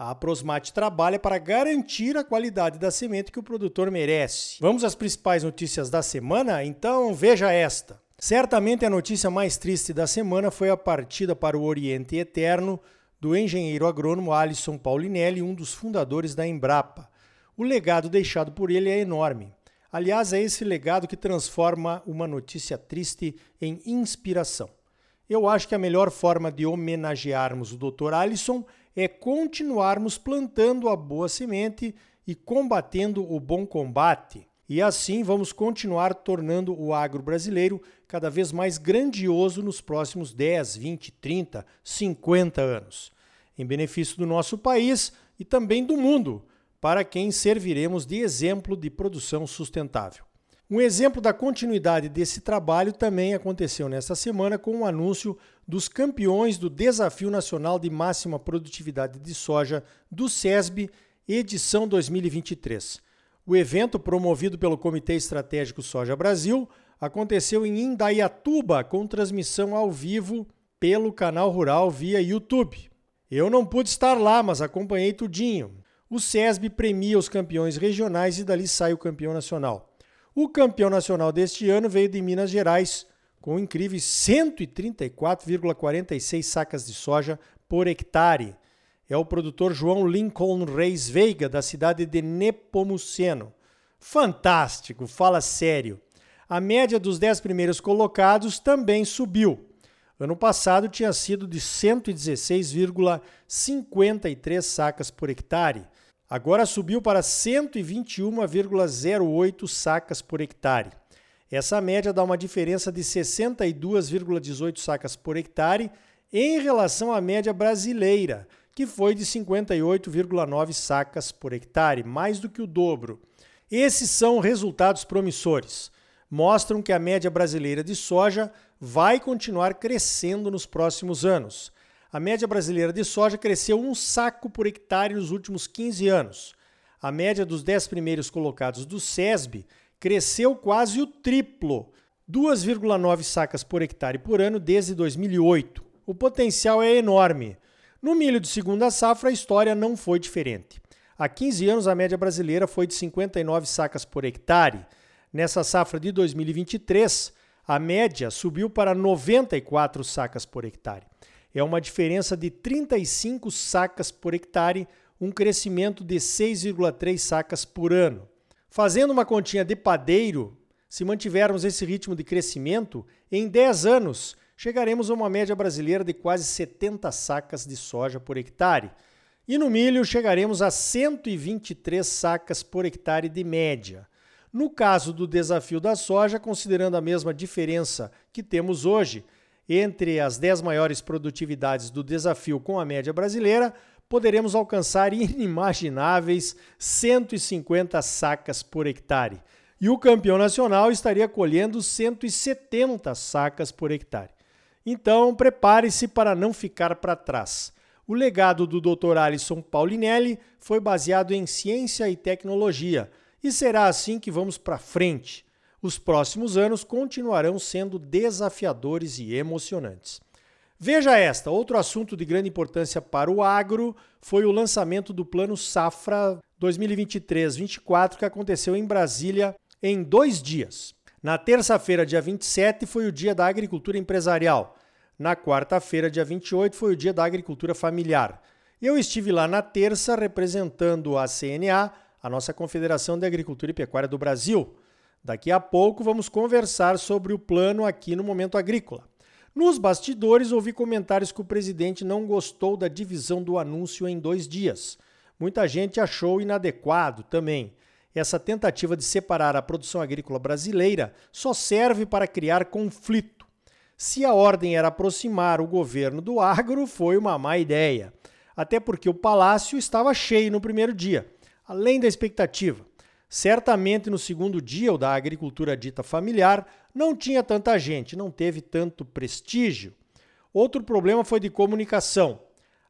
A Prosmate trabalha para garantir a qualidade da semente que o produtor merece. Vamos às principais notícias da semana? Então veja esta. Certamente a notícia mais triste da semana foi a partida para o Oriente Eterno do engenheiro agrônomo Alisson Paulinelli, um dos fundadores da Embrapa. O legado deixado por ele é enorme. Aliás, é esse legado que transforma uma notícia triste em inspiração. Eu acho que a melhor forma de homenagearmos o Dr. Alisson é continuarmos plantando a boa semente e combatendo o bom combate. E assim vamos continuar tornando o agro brasileiro cada vez mais grandioso nos próximos 10, 20, 30, 50 anos, em benefício do nosso país e também do mundo para quem serviremos de exemplo de produção sustentável. Um exemplo da continuidade desse trabalho também aconteceu nesta semana com o anúncio dos campeões do Desafio Nacional de Máxima Produtividade de Soja do SESB, edição 2023. O evento, promovido pelo Comitê Estratégico Soja Brasil, aconteceu em Indaiatuba, com transmissão ao vivo pelo canal Rural via YouTube. Eu não pude estar lá, mas acompanhei tudinho. O SESB premia os campeões regionais e dali sai o campeão nacional. O campeão nacional deste ano veio de Minas Gerais, com incríveis 134,46 sacas de soja por hectare. É o produtor João Lincoln Reis Veiga, da cidade de Nepomuceno. Fantástico, fala sério. A média dos 10 primeiros colocados também subiu. Ano passado tinha sido de 116,53 sacas por hectare. Agora subiu para 121,08 sacas por hectare. Essa média dá uma diferença de 62,18 sacas por hectare em relação à média brasileira, que foi de 58,9 sacas por hectare, mais do que o dobro. Esses são resultados promissores. Mostram que a média brasileira de soja vai continuar crescendo nos próximos anos a média brasileira de soja cresceu um saco por hectare nos últimos 15 anos. A média dos 10 primeiros colocados do SESB cresceu quase o triplo, 2,9 sacas por hectare por ano desde 2008. O potencial é enorme. No milho de segunda safra, a história não foi diferente. Há 15 anos, a média brasileira foi de 59 sacas por hectare. Nessa safra de 2023, a média subiu para 94 sacas por hectare é uma diferença de 35 sacas por hectare, um crescimento de 6,3 sacas por ano. Fazendo uma continha de padeiro, se mantivermos esse ritmo de crescimento, em 10 anos chegaremos a uma média brasileira de quase 70 sacas de soja por hectare. E no milho chegaremos a 123 sacas por hectare de média. No caso do desafio da soja, considerando a mesma diferença que temos hoje, entre as 10 maiores produtividades do desafio com a média brasileira, poderemos alcançar inimagináveis 150 sacas por hectare. E o campeão nacional estaria colhendo 170 sacas por hectare. Então, prepare-se para não ficar para trás. O legado do Dr. Alisson Paulinelli foi baseado em ciência e tecnologia, e será assim que vamos para frente os próximos anos continuarão sendo desafiadores e emocionantes. Veja esta: outro assunto de grande importância para o agro foi o lançamento do Plano Safra 2023-24, que aconteceu em Brasília em dois dias. Na terça-feira, dia 27, foi o dia da agricultura empresarial. Na quarta-feira, dia 28, foi o dia da agricultura familiar. Eu estive lá na terça representando a CNA, a nossa Confederação de Agricultura e Pecuária do Brasil. Daqui a pouco vamos conversar sobre o plano aqui no Momento Agrícola. Nos bastidores, ouvi comentários que o presidente não gostou da divisão do anúncio em dois dias. Muita gente achou inadequado também. Essa tentativa de separar a produção agrícola brasileira só serve para criar conflito. Se a ordem era aproximar o governo do agro, foi uma má ideia. Até porque o palácio estava cheio no primeiro dia, além da expectativa. Certamente no segundo dia, o da agricultura dita familiar, não tinha tanta gente, não teve tanto prestígio. Outro problema foi de comunicação.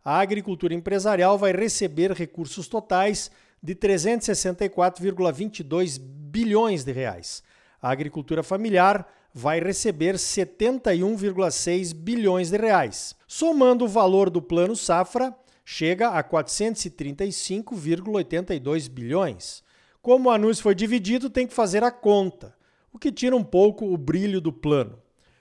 A agricultura empresarial vai receber recursos totais de 364,22 bilhões de reais. A agricultura familiar vai receber 71,6 bilhões de reais. Somando o valor do plano safra, chega a 435,82 bilhões. Como o anúncio foi dividido, tem que fazer a conta, o que tira um pouco o brilho do plano.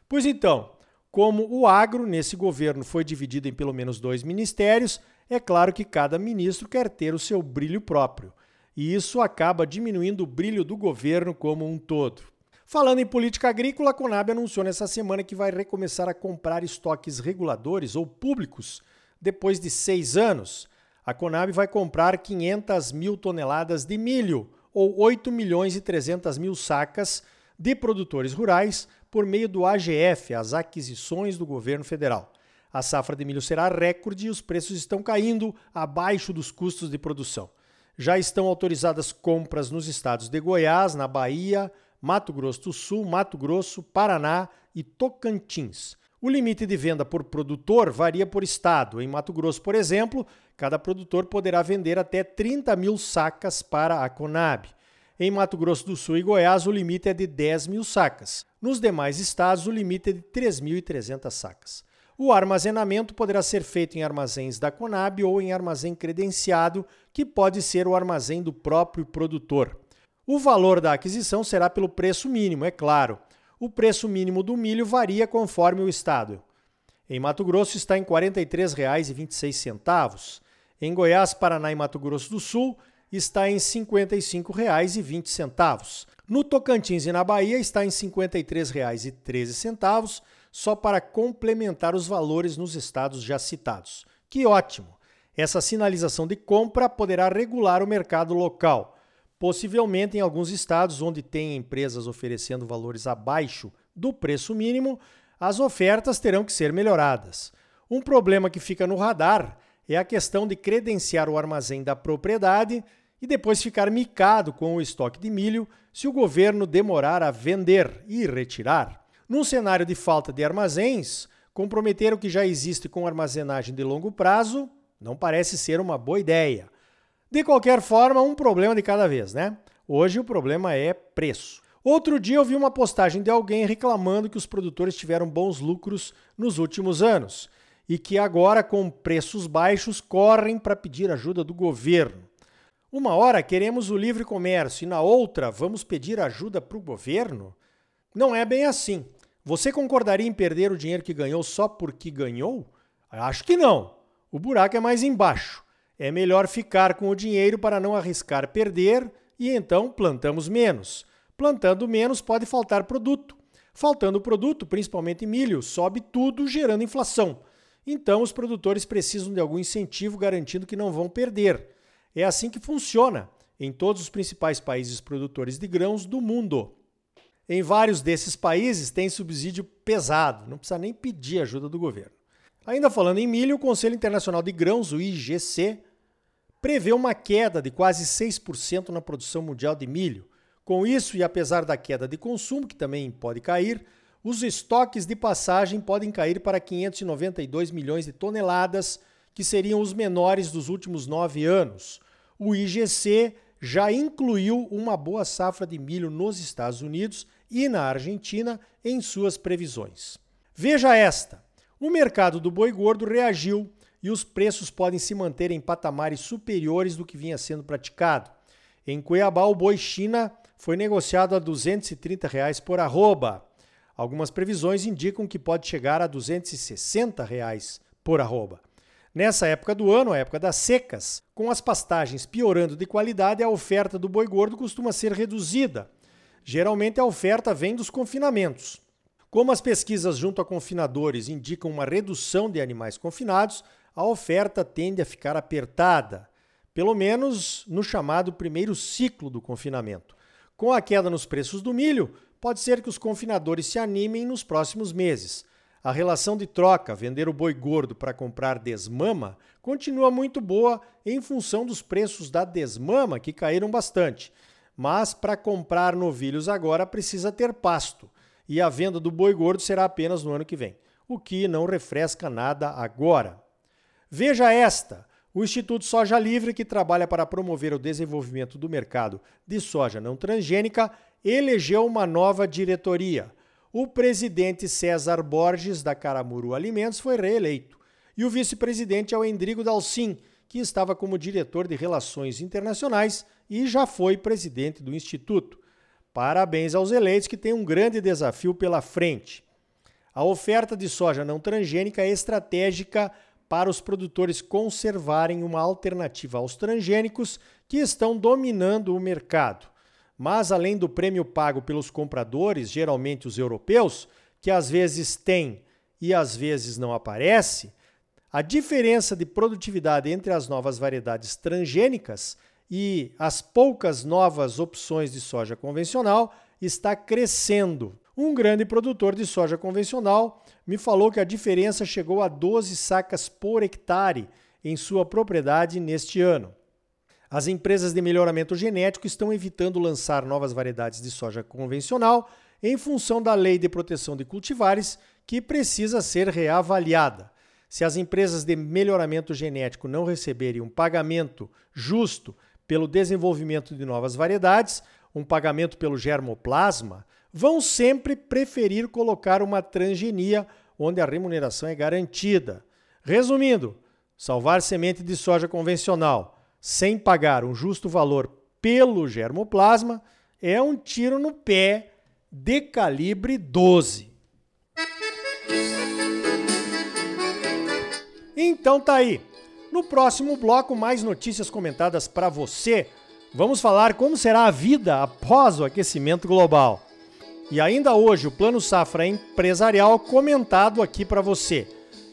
Pois então, como o agro nesse governo foi dividido em pelo menos dois ministérios, é claro que cada ministro quer ter o seu brilho próprio. E isso acaba diminuindo o brilho do governo como um todo. Falando em política agrícola, a Conab anunciou nessa semana que vai recomeçar a comprar estoques reguladores ou públicos depois de seis anos. A Conab vai comprar 500 mil toneladas de milho, ou 8 milhões e 300 mil sacas, de produtores rurais por meio do AGF, as aquisições do governo federal. A safra de milho será recorde e os preços estão caindo abaixo dos custos de produção. Já estão autorizadas compras nos estados de Goiás, na Bahia, Mato Grosso do Sul, Mato Grosso, Paraná e Tocantins. O limite de venda por produtor varia por estado. Em Mato Grosso, por exemplo, cada produtor poderá vender até 30 mil sacas para a Conab. Em Mato Grosso do Sul e Goiás, o limite é de 10 mil sacas. Nos demais estados, o limite é de 3.300 sacas. O armazenamento poderá ser feito em armazéns da Conab ou em armazém credenciado, que pode ser o armazém do próprio produtor. O valor da aquisição será pelo preço mínimo, é claro. O preço mínimo do milho varia conforme o estado. Em Mato Grosso está em R$ 43,26. Em Goiás, Paraná e Mato Grosso do Sul está em R$ 55,20. No Tocantins e na Bahia está em R$ 53,13, só para complementar os valores nos estados já citados. Que ótimo! Essa sinalização de compra poderá regular o mercado local Possivelmente em alguns estados onde tem empresas oferecendo valores abaixo do preço mínimo, as ofertas terão que ser melhoradas. Um problema que fica no radar é a questão de credenciar o armazém da propriedade e depois ficar micado com o estoque de milho se o governo demorar a vender e retirar. Num cenário de falta de armazéns, comprometer o que já existe com armazenagem de longo prazo não parece ser uma boa ideia. De qualquer forma, um problema de cada vez, né? Hoje o problema é preço. Outro dia eu vi uma postagem de alguém reclamando que os produtores tiveram bons lucros nos últimos anos e que agora, com preços baixos, correm para pedir ajuda do governo. Uma hora queremos o livre comércio e na outra vamos pedir ajuda para o governo? Não é bem assim. Você concordaria em perder o dinheiro que ganhou só porque ganhou? Acho que não. O buraco é mais embaixo. É melhor ficar com o dinheiro para não arriscar perder e então plantamos menos. Plantando menos pode faltar produto. Faltando produto, principalmente milho, sobe tudo gerando inflação. Então os produtores precisam de algum incentivo garantindo que não vão perder. É assim que funciona em todos os principais países produtores de grãos do mundo. Em vários desses países tem subsídio pesado, não precisa nem pedir ajuda do governo. Ainda falando em milho, o Conselho Internacional de Grãos, o IGC, prevê uma queda de quase 6% na produção mundial de milho. Com isso, e apesar da queda de consumo, que também pode cair, os estoques de passagem podem cair para 592 milhões de toneladas, que seriam os menores dos últimos nove anos. O IGC já incluiu uma boa safra de milho nos Estados Unidos e na Argentina em suas previsões. Veja esta: o mercado do boi gordo reagiu e os preços podem se manter em patamares superiores do que vinha sendo praticado. Em Cuiabá, o boi China foi negociado a 230 reais por arroba. Algumas previsões indicam que pode chegar a 260 reais por arroba. Nessa época do ano, a época das secas, com as pastagens piorando de qualidade, a oferta do boi gordo costuma ser reduzida. Geralmente a oferta vem dos confinamentos. Como as pesquisas junto a confinadores indicam uma redução de animais confinados, a oferta tende a ficar apertada, pelo menos no chamado primeiro ciclo do confinamento. Com a queda nos preços do milho, pode ser que os confinadores se animem nos próximos meses. A relação de troca, vender o boi gordo para comprar desmama, continua muito boa em função dos preços da desmama, que caíram bastante. mas para comprar novilhos agora precisa ter pasto, e a venda do boi gordo será apenas no ano que vem, o que não refresca nada agora. Veja esta: o Instituto Soja Livre, que trabalha para promover o desenvolvimento do mercado de soja não transgênica, elegeu uma nova diretoria. O presidente César Borges, da Caramuru Alimentos, foi reeleito. E o vice-presidente é o Endrigo Dalcin, que estava como diretor de Relações Internacionais e já foi presidente do Instituto. Parabéns aos eleitos que têm um grande desafio pela frente. A oferta de soja não transgênica é estratégica para os produtores conservarem uma alternativa aos transgênicos que estão dominando o mercado. Mas além do prêmio pago pelos compradores, geralmente os europeus, que às vezes tem e às vezes não aparece, a diferença de produtividade entre as novas variedades transgênicas e as poucas novas opções de soja convencional está crescendo. Um grande produtor de soja convencional me falou que a diferença chegou a 12 sacas por hectare em sua propriedade neste ano. As empresas de melhoramento genético estão evitando lançar novas variedades de soja convencional em função da Lei de Proteção de Cultivares, que precisa ser reavaliada. Se as empresas de melhoramento genético não receberem um pagamento justo pelo desenvolvimento de novas variedades, um pagamento pelo germoplasma, vão sempre preferir colocar uma transgenia onde a remuneração é garantida. Resumindo, salvar semente de soja convencional sem pagar um justo valor pelo germoplasma é um tiro no pé de calibre 12. Então tá aí. No próximo bloco, mais notícias comentadas para você. Vamos falar como será a vida após o aquecimento global. E ainda hoje, o Plano Safra Empresarial comentado aqui para você.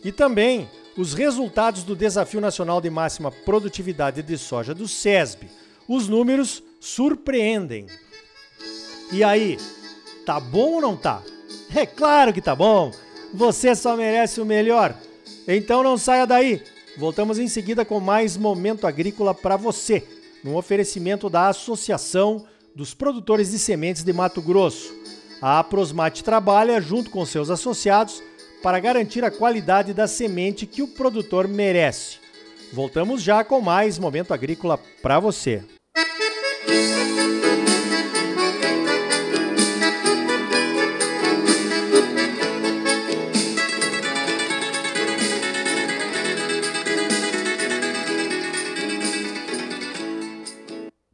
E também os resultados do Desafio Nacional de Máxima Produtividade de Soja do SESB. Os números surpreendem. E aí, tá bom ou não tá? É claro que tá bom! Você só merece o melhor. Então não saia daí. Voltamos em seguida com mais momento agrícola para você, no oferecimento da Associação dos Produtores de Sementes de Mato Grosso. A Aprosmate trabalha junto com seus associados para garantir a qualidade da semente que o produtor merece. Voltamos já com mais momento agrícola para você.